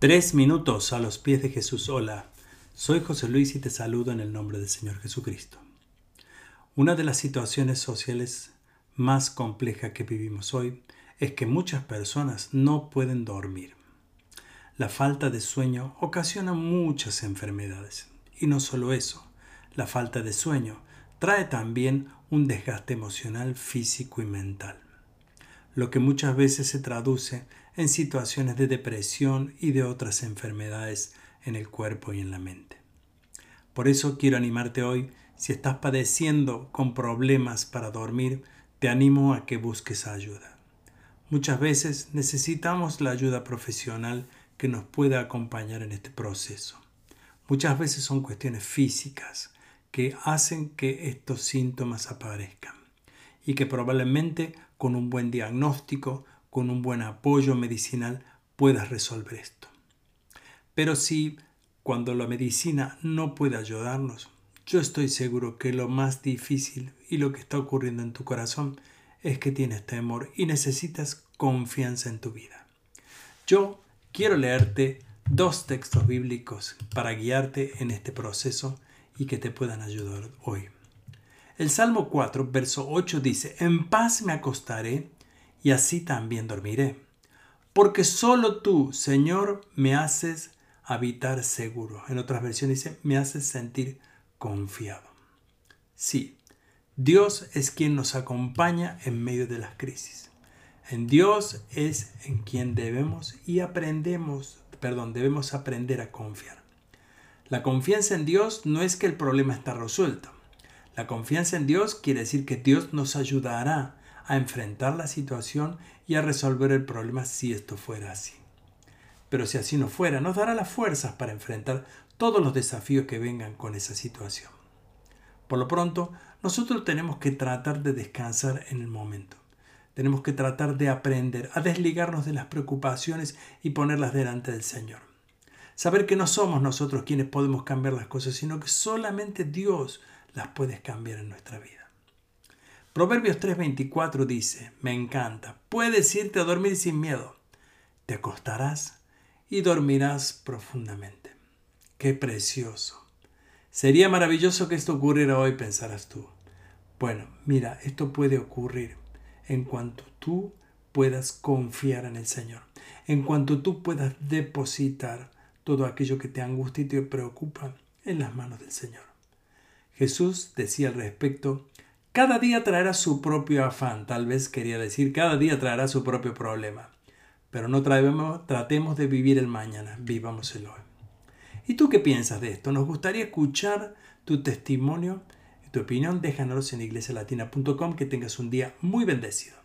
Tres minutos a los pies de Jesús. Hola, soy José Luis y te saludo en el nombre del Señor Jesucristo. Una de las situaciones sociales más complejas que vivimos hoy es que muchas personas no pueden dormir. La falta de sueño ocasiona muchas enfermedades. Y no solo eso, la falta de sueño trae también un desgaste emocional, físico y mental, lo que muchas veces se traduce en situaciones de depresión y de otras enfermedades en el cuerpo y en la mente. Por eso quiero animarte hoy, si estás padeciendo con problemas para dormir, te animo a que busques ayuda. Muchas veces necesitamos la ayuda profesional que nos pueda acompañar en este proceso. Muchas veces son cuestiones físicas que hacen que estos síntomas aparezcan y que probablemente con un buen diagnóstico, con un buen apoyo medicinal puedas resolver esto. Pero si cuando la medicina no puede ayudarnos, yo estoy seguro que lo más difícil y lo que está ocurriendo en tu corazón es que tienes temor y necesitas confianza en tu vida. Yo quiero leerte dos textos bíblicos para guiarte en este proceso y que te puedan ayudar hoy. El Salmo 4, verso 8 dice, En paz me acostaré y así también dormiré. Porque solo tú, Señor, me haces habitar seguro. En otras versiones dice, me haces sentir confiado. Sí, Dios es quien nos acompaña en medio de las crisis. En Dios es en quien debemos y aprendemos, perdón, debemos aprender a confiar. La confianza en Dios no es que el problema está resuelto. La confianza en Dios quiere decir que Dios nos ayudará a enfrentar la situación y a resolver el problema si esto fuera así. Pero si así no fuera, nos dará las fuerzas para enfrentar todos los desafíos que vengan con esa situación. Por lo pronto, nosotros tenemos que tratar de descansar en el momento. Tenemos que tratar de aprender a desligarnos de las preocupaciones y ponerlas delante del Señor. Saber que no somos nosotros quienes podemos cambiar las cosas, sino que solamente Dios las puede cambiar en nuestra vida. Proverbios 3:24 dice, me encanta, puedes irte a dormir sin miedo. Te acostarás y dormirás profundamente. Qué precioso. Sería maravilloso que esto ocurriera hoy, pensarás tú. Bueno, mira, esto puede ocurrir en cuanto tú puedas confiar en el Señor, en cuanto tú puedas depositar todo aquello que te angustia y te preocupa en las manos del Señor. Jesús decía al respecto, cada día traerá su propio afán, tal vez quería decir, cada día traerá su propio problema. Pero no traemos, tratemos de vivir el mañana, vivamos el hoy. ¿Y tú qué piensas de esto? Nos gustaría escuchar tu testimonio tu opinión. Déjanos en iglesialatina.com que tengas un día muy bendecido.